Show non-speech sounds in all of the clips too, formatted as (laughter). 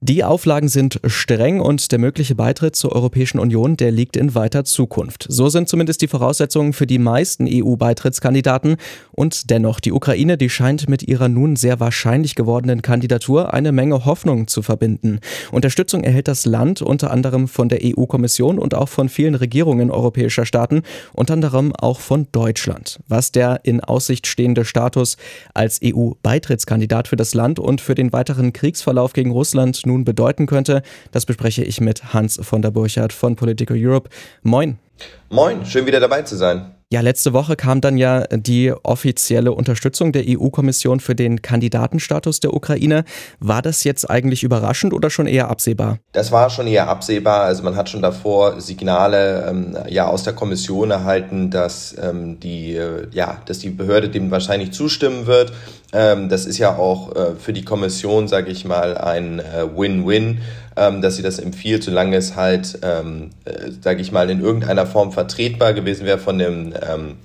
Die Auflagen sind streng und der mögliche Beitritt zur Europäischen Union, der liegt in weiter Zukunft. So sind zumindest die Voraussetzungen für die meisten EU-Beitrittskandidaten. Und dennoch, die Ukraine, die scheint mit ihrer nun sehr wahrscheinlich gewordenen Kandidatur eine Menge Hoffnung zu verbinden. Unterstützung erhält das Land unter anderem von der EU-Kommission und auch von vielen Regierungen europäischer Staaten, unter anderem auch von Deutschland. Was der in Aussicht stehende Status als EU-Beitrittskandidat für das Land und für den weiteren Kriegsverlauf gegen Russland nun bedeuten könnte. Das bespreche ich mit Hans von der Burchardt von Political Europe. Moin. Moin, schön wieder dabei zu sein. Ja, letzte Woche kam dann ja die offizielle Unterstützung der EU-Kommission für den Kandidatenstatus der Ukraine. War das jetzt eigentlich überraschend oder schon eher absehbar? Das war schon eher absehbar. Also man hat schon davor Signale ähm, ja aus der Kommission erhalten, dass ähm, die äh, ja, dass die Behörde dem wahrscheinlich zustimmen wird. Ähm, das ist ja auch äh, für die Kommission, sage ich mal, ein äh, Win-Win ähm, dass sie das empfiehlt, solange es halt, ähm, äh, sage ich mal, in irgendeiner Form vertretbar gewesen wäre von dem ähm,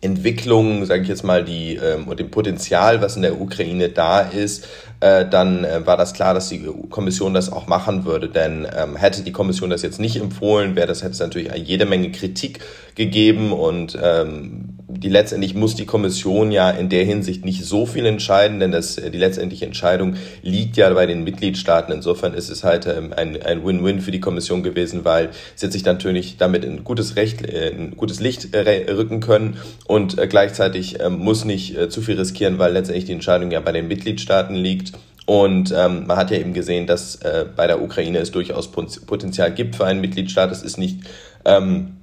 Entwicklung, sage ich jetzt mal, die ähm, und dem Potenzial, was in der Ukraine da ist, äh, dann äh, war das klar, dass die Kommission das auch machen würde. Denn ähm, hätte die Kommission das jetzt nicht empfohlen, wäre das hätte es natürlich jede Menge Kritik gegeben und ähm, die letztendlich muss die Kommission ja in der Hinsicht nicht so viel entscheiden, denn das, die letztendliche Entscheidung liegt ja bei den Mitgliedstaaten. Insofern ist es halt ähm, ein, ein Win-Win für die Kommission gewesen, weil sie sich natürlich damit in gutes Recht, äh, in gutes Licht äh, rücken können und äh, gleichzeitig ähm, muss nicht zu viel riskieren, weil letztendlich die Entscheidung ja bei den Mitgliedstaaten liegt. Und ähm, man hat ja eben gesehen, dass äh, bei der Ukraine es durchaus Potenzial gibt für einen Mitgliedstaat. Es ist nicht ähm,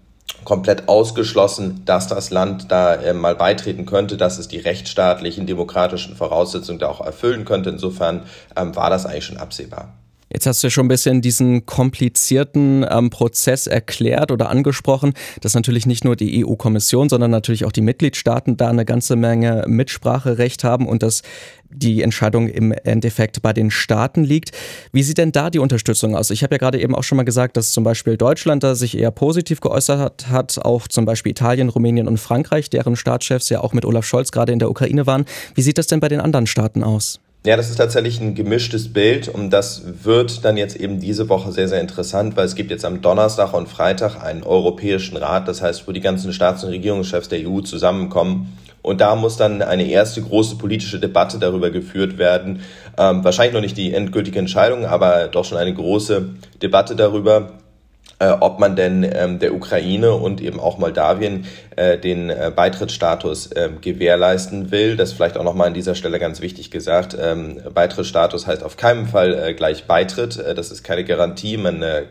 komplett ausgeschlossen, dass das Land da äh, mal beitreten könnte, dass es die rechtsstaatlichen, demokratischen Voraussetzungen da auch erfüllen könnte. Insofern ähm, war das eigentlich schon absehbar. Jetzt hast du ja schon ein bisschen diesen komplizierten ähm, Prozess erklärt oder angesprochen, dass natürlich nicht nur die EU-Kommission, sondern natürlich auch die Mitgliedstaaten da eine ganze Menge Mitspracherecht haben und dass die Entscheidung im Endeffekt bei den Staaten liegt. Wie sieht denn da die Unterstützung aus? Ich habe ja gerade eben auch schon mal gesagt, dass zum Beispiel Deutschland da sich eher positiv geäußert hat, auch zum Beispiel Italien, Rumänien und Frankreich, deren Staatschefs ja auch mit Olaf Scholz gerade in der Ukraine waren. Wie sieht das denn bei den anderen Staaten aus? Ja, das ist tatsächlich ein gemischtes Bild und das wird dann jetzt eben diese Woche sehr, sehr interessant, weil es gibt jetzt am Donnerstag und Freitag einen Europäischen Rat, das heißt, wo die ganzen Staats- und Regierungschefs der EU zusammenkommen. Und da muss dann eine erste große politische Debatte darüber geführt werden. Ähm, wahrscheinlich noch nicht die endgültige Entscheidung, aber doch schon eine große Debatte darüber, äh, ob man denn ähm, der Ukraine und eben auch Moldawien äh, den äh, Beitrittsstatus äh, gewährleisten will. Das vielleicht auch nochmal an dieser Stelle ganz wichtig gesagt. Ähm, Beitrittsstatus heißt auf keinen Fall äh, gleich Beitritt. Äh, das ist keine Garantie. Man äh,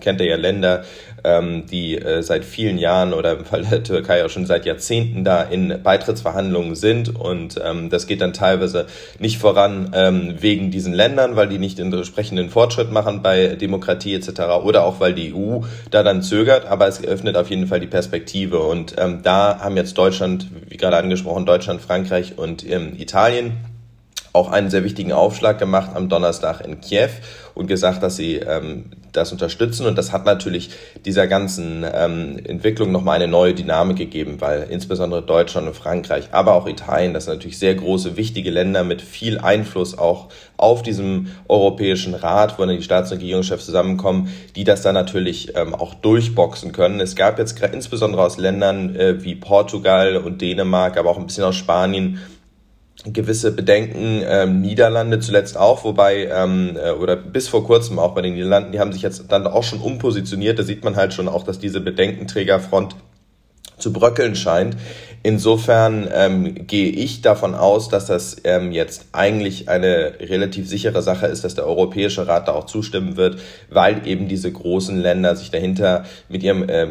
kennt ja Länder, ähm, die äh, seit vielen Jahren oder im Fall der Türkei auch schon seit Jahrzehnten da in Beitrittsverhandlungen sind. Und ähm, das geht dann teilweise nicht voran ähm, wegen diesen Ländern, weil die nicht den entsprechenden Fortschritt machen bei Demokratie etc. oder auch weil die EU da dann zögert, aber es öffnet auf jeden Fall die Perspektive. Und ähm, da haben jetzt Deutschland, wie gerade angesprochen, Deutschland, Frankreich und ähm, Italien auch einen sehr wichtigen Aufschlag gemacht am Donnerstag in Kiew und gesagt, dass sie ähm, das unterstützen. Und das hat natürlich dieser ganzen ähm, Entwicklung nochmal eine neue Dynamik gegeben, weil insbesondere Deutschland und Frankreich, aber auch Italien, das sind natürlich sehr große, wichtige Länder mit viel Einfluss auch auf diesem Europäischen Rat, wo dann die Staats- und Regierungschefs zusammenkommen, die das dann natürlich ähm, auch durchboxen können. Es gab jetzt insbesondere aus Ländern äh, wie Portugal und Dänemark, aber auch ein bisschen aus Spanien, gewisse Bedenken, ähm, Niederlande zuletzt auch, wobei, ähm, äh, oder bis vor kurzem auch bei den Niederlanden, die haben sich jetzt dann auch schon umpositioniert. Da sieht man halt schon auch, dass diese Bedenkenträgerfront zu bröckeln scheint. Insofern ähm, gehe ich davon aus, dass das ähm, jetzt eigentlich eine relativ sichere Sache ist, dass der Europäische Rat da auch zustimmen wird, weil eben diese großen Länder sich dahinter mit ihrem äh,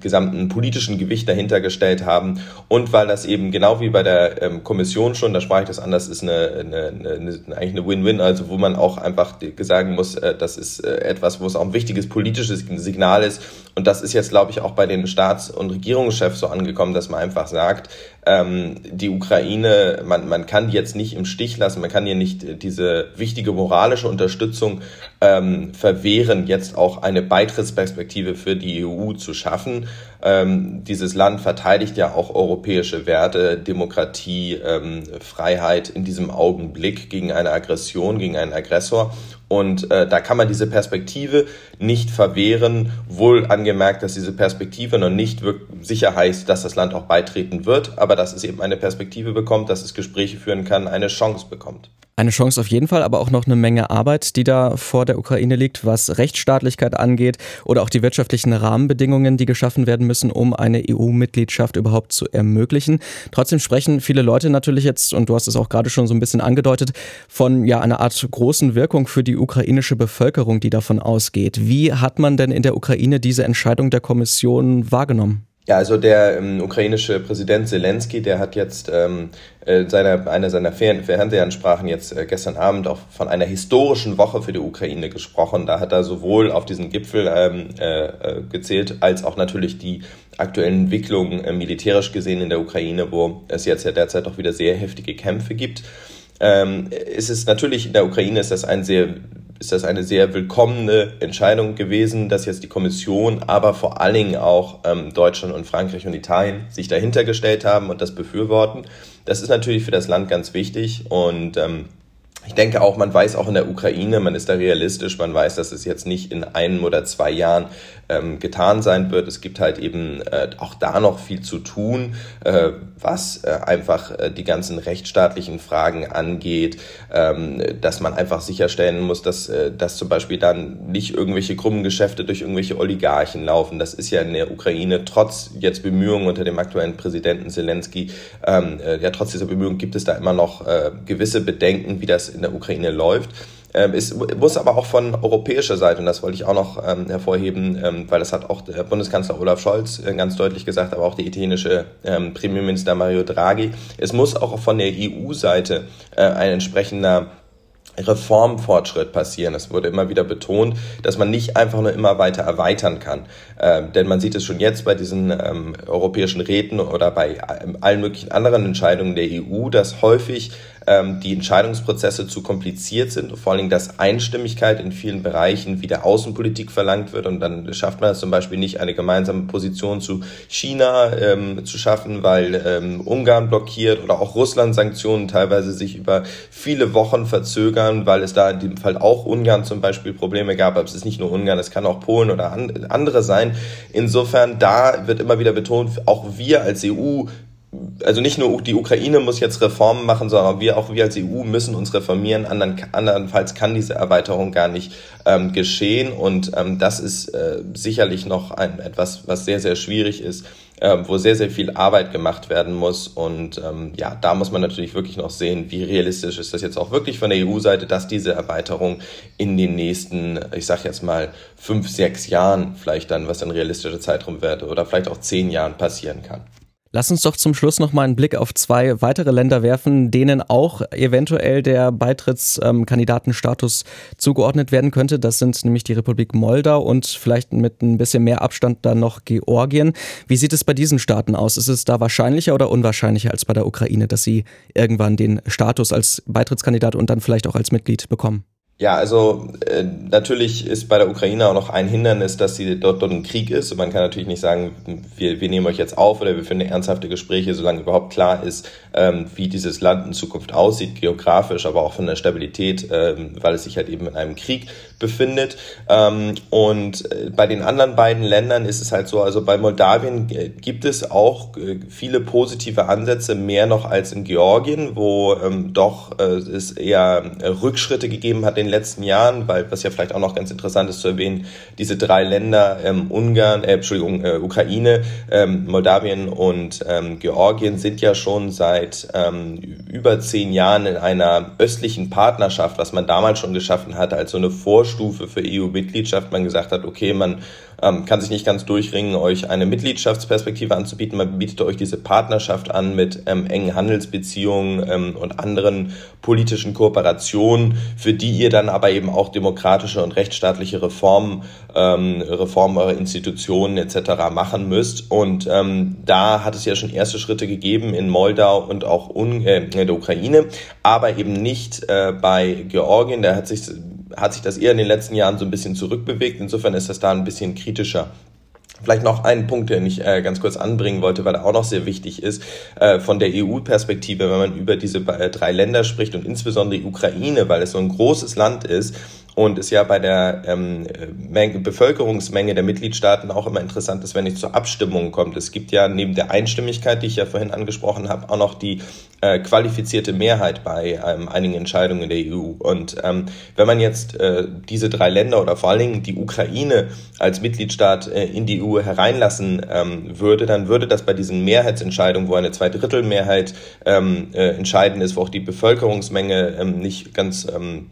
gesamten politischen Gewicht dahinter gestellt haben und weil das eben genau wie bei der ähm, Kommission schon, da sprach ich das anders, ist eine, eine, eine, eigentlich eine Win-Win, also wo man auch einfach sagen muss, äh, das ist äh, etwas, wo es auch ein wichtiges politisches Signal ist. Und das ist jetzt, glaube ich, auch bei den Staats- und Regierungschefs so angekommen, dass man einfach sagt, sagt, ähm, die Ukraine, man, man kann die jetzt nicht im Stich lassen, man kann ihr nicht diese wichtige moralische Unterstützung ähm, verwehren, jetzt auch eine Beitrittsperspektive für die EU zu schaffen. Ähm, dieses Land verteidigt ja auch europäische Werte, Demokratie, ähm, Freiheit in diesem Augenblick gegen eine Aggression, gegen einen Aggressor. Und äh, da kann man diese Perspektive nicht verwehren, wohl angemerkt, dass diese Perspektive noch nicht sicher heißt, dass das Land auch beitreten wird, aber dass es eben eine Perspektive bekommt, dass es Gespräche führen kann, eine Chance bekommt. Eine Chance auf jeden Fall, aber auch noch eine Menge Arbeit, die da vor der Ukraine liegt, was Rechtsstaatlichkeit angeht oder auch die wirtschaftlichen Rahmenbedingungen, die geschaffen werden müssen, um eine EU-Mitgliedschaft überhaupt zu ermöglichen. Trotzdem sprechen viele Leute natürlich jetzt, und du hast es auch gerade schon so ein bisschen angedeutet, von ja einer Art großen Wirkung für die ukrainische Bevölkerung, die davon ausgeht. Wie hat man denn in der Ukraine diese Entscheidung der Kommission wahrgenommen? Ja, also der ähm, ukrainische Präsident Zelensky, der hat jetzt ähm, äh, seine, eine seiner Fernsehansprachen jetzt äh, gestern Abend auch von einer historischen Woche für die Ukraine gesprochen. Da hat er sowohl auf diesen Gipfel ähm, äh, äh gezählt, als auch natürlich die aktuellen Entwicklungen äh, militärisch gesehen in der Ukraine, wo es jetzt ja derzeit auch wieder sehr heftige Kämpfe gibt. Ähm, es ist natürlich in der Ukraine ist das ein sehr ist das eine sehr willkommene Entscheidung gewesen, dass jetzt die Kommission, aber vor allen Dingen auch ähm, Deutschland und Frankreich und Italien sich dahinter gestellt haben und das befürworten. Das ist natürlich für das Land ganz wichtig und ähm, ich denke auch, man weiß auch in der Ukraine, man ist da realistisch, man weiß, dass es jetzt nicht in einem oder zwei Jahren ähm, getan sein wird. Es gibt halt eben äh, auch da noch viel zu tun, äh, was äh, einfach äh, die ganzen rechtsstaatlichen Fragen angeht, ähm, dass man einfach sicherstellen muss, dass, äh, dass zum Beispiel dann nicht irgendwelche krummen Geschäfte durch irgendwelche Oligarchen laufen. Das ist ja in der Ukraine trotz jetzt Bemühungen unter dem aktuellen Präsidenten Zelensky, ähm, äh, ja trotz dieser Bemühungen gibt es da immer noch gewisse Bedenken, wie das in der Ukraine läuft. Ähm, es muss aber auch von europäischer Seite, und das wollte ich auch noch ähm, hervorheben, ähm, weil das hat auch der Bundeskanzler Olaf Scholz äh, ganz deutlich gesagt, aber auch der italienische ähm, Premierminister Mario Draghi, es muss auch von der EU-Seite äh, ein entsprechender Reformfortschritt passieren. Es wurde immer wieder betont, dass man nicht einfach nur immer weiter erweitern kann. Ähm, denn man sieht es schon jetzt bei diesen ähm, europäischen Räten oder bei ähm, allen möglichen anderen Entscheidungen der EU, dass häufig ähm, die Entscheidungsprozesse zu kompliziert sind, vor allen Dingen, dass Einstimmigkeit in vielen Bereichen wie der Außenpolitik verlangt wird. Und dann schafft man es zum Beispiel nicht, eine gemeinsame Position zu China ähm, zu schaffen, weil ähm, Ungarn blockiert oder auch Russland Sanktionen teilweise sich über viele Wochen verzögern, weil es da in dem Fall auch Ungarn zum Beispiel Probleme gab, aber es ist nicht nur Ungarn, es kann auch Polen oder an, andere sein. Insofern, da wird immer wieder betont, auch wir als EU also nicht nur die Ukraine muss jetzt Reformen machen, sondern wir auch wir als EU müssen uns reformieren. Andern, andernfalls kann diese Erweiterung gar nicht ähm, geschehen. Und ähm, das ist äh, sicherlich noch ein, etwas, was sehr, sehr schwierig ist, äh, wo sehr, sehr viel Arbeit gemacht werden muss. Und ähm, ja, da muss man natürlich wirklich noch sehen, wie realistisch ist das jetzt auch wirklich von der EU-Seite, dass diese Erweiterung in den nächsten, ich sag jetzt mal, fünf, sechs Jahren vielleicht dann, was ein realistischer Zeitraum wird, oder vielleicht auch zehn Jahren passieren kann. Lass uns doch zum Schluss noch mal einen Blick auf zwei weitere Länder werfen, denen auch eventuell der Beitrittskandidatenstatus zugeordnet werden könnte. Das sind nämlich die Republik Moldau und vielleicht mit ein bisschen mehr Abstand dann noch Georgien. Wie sieht es bei diesen Staaten aus? Ist es da wahrscheinlicher oder unwahrscheinlicher als bei der Ukraine, dass sie irgendwann den Status als Beitrittskandidat und dann vielleicht auch als Mitglied bekommen? Ja, also äh, natürlich ist bei der Ukraine auch noch ein Hindernis, dass sie dort, dort ein Krieg ist. Und man kann natürlich nicht sagen, wir, wir nehmen euch jetzt auf oder wir finden ernsthafte Gespräche, solange überhaupt klar ist, ähm, wie dieses Land in Zukunft aussieht, geografisch, aber auch von der Stabilität, ähm, weil es sich halt eben in einem Krieg befindet. Ähm, und äh, bei den anderen beiden Ländern ist es halt so, also bei Moldawien äh, gibt es auch äh, viele positive Ansätze, mehr noch als in Georgien, wo ähm, doch äh, es eher Rückschritte gegeben hat in den letzten Jahren, weil was ja vielleicht auch noch ganz interessant ist zu erwähnen, diese drei Länder, ähm, Ungarn, äh, Entschuldigung, äh, Ukraine, ähm, Moldawien und ähm, Georgien sind ja schon seit ähm, über zehn Jahren in einer östlichen Partnerschaft, was man damals schon geschaffen hatte, als so eine Vorstufe für EU-Mitgliedschaft. Man gesagt hat, okay, man ähm, kann sich nicht ganz durchringen, euch eine Mitgliedschaftsperspektive anzubieten. Man bietet euch diese Partnerschaft an mit ähm, engen Handelsbeziehungen ähm, und anderen politischen Kooperationen, für die ihr dann aber eben auch demokratische und rechtsstaatliche Reformen, ähm, Reformen eurer Institutionen etc. machen müsst. Und ähm, da hat es ja schon erste Schritte gegeben in Moldau und auch Un äh, in der Ukraine, aber eben nicht äh, bei Georgien. Da hat sich hat sich das eher in den letzten Jahren so ein bisschen zurückbewegt. Insofern ist das da ein bisschen kritischer. Vielleicht noch einen Punkt, den ich äh, ganz kurz anbringen wollte, weil er auch noch sehr wichtig ist, äh, von der EU-Perspektive, wenn man über diese äh, drei Länder spricht und insbesondere die Ukraine, weil es so ein großes Land ist und es ja bei der ähm, Menge, Bevölkerungsmenge der Mitgliedstaaten auch immer interessant ist, wenn es zur Abstimmung kommt. Es gibt ja neben der Einstimmigkeit, die ich ja vorhin angesprochen habe, auch noch die äh, qualifizierte Mehrheit bei ähm, einigen Entscheidungen der EU. Und ähm, wenn man jetzt äh, diese drei Länder oder vor allen Dingen die Ukraine als Mitgliedstaat äh, in die EU hereinlassen ähm, würde, dann würde das bei diesen Mehrheitsentscheidungen, wo eine Zweidrittelmehrheit ähm, äh, entscheidend ist, wo auch die Bevölkerungsmenge ähm, nicht ganz ähm,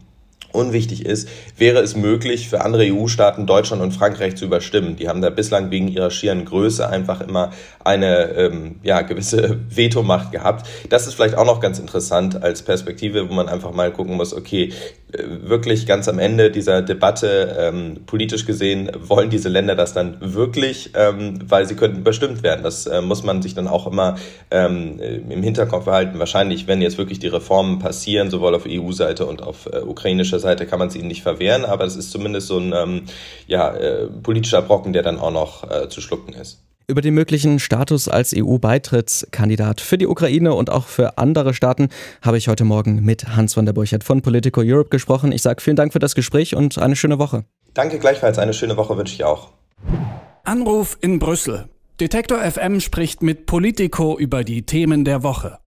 unwichtig ist, wäre es möglich für andere EU-Staaten Deutschland und Frankreich zu überstimmen. Die haben da bislang wegen ihrer schieren Größe einfach immer eine ähm, ja, gewisse (laughs) Vetomacht gehabt. Das ist vielleicht auch noch ganz interessant als Perspektive, wo man einfach mal gucken muss, okay, wirklich ganz am Ende dieser Debatte, ähm, politisch gesehen, wollen diese Länder das dann wirklich, ähm, weil sie könnten überstimmt werden. Das äh, muss man sich dann auch immer ähm, im Hinterkopf behalten. Wahrscheinlich, wenn jetzt wirklich die Reformen passieren, sowohl auf EU-Seite und auf äh, ukrainischer Seite, kann man sie ihnen nicht verwehren, aber es ist zumindest so ein ähm, ja, äh, politischer Brocken, der dann auch noch äh, zu schlucken ist. Über den möglichen Status als EU-Beitrittskandidat für die Ukraine und auch für andere Staaten habe ich heute Morgen mit Hans von der Burchert von Politico Europe gesprochen. Ich sage vielen Dank für das Gespräch und eine schöne Woche. Danke gleichfalls. Eine schöne Woche wünsche ich auch. Anruf in Brüssel. Detektor FM spricht mit Politico über die Themen der Woche.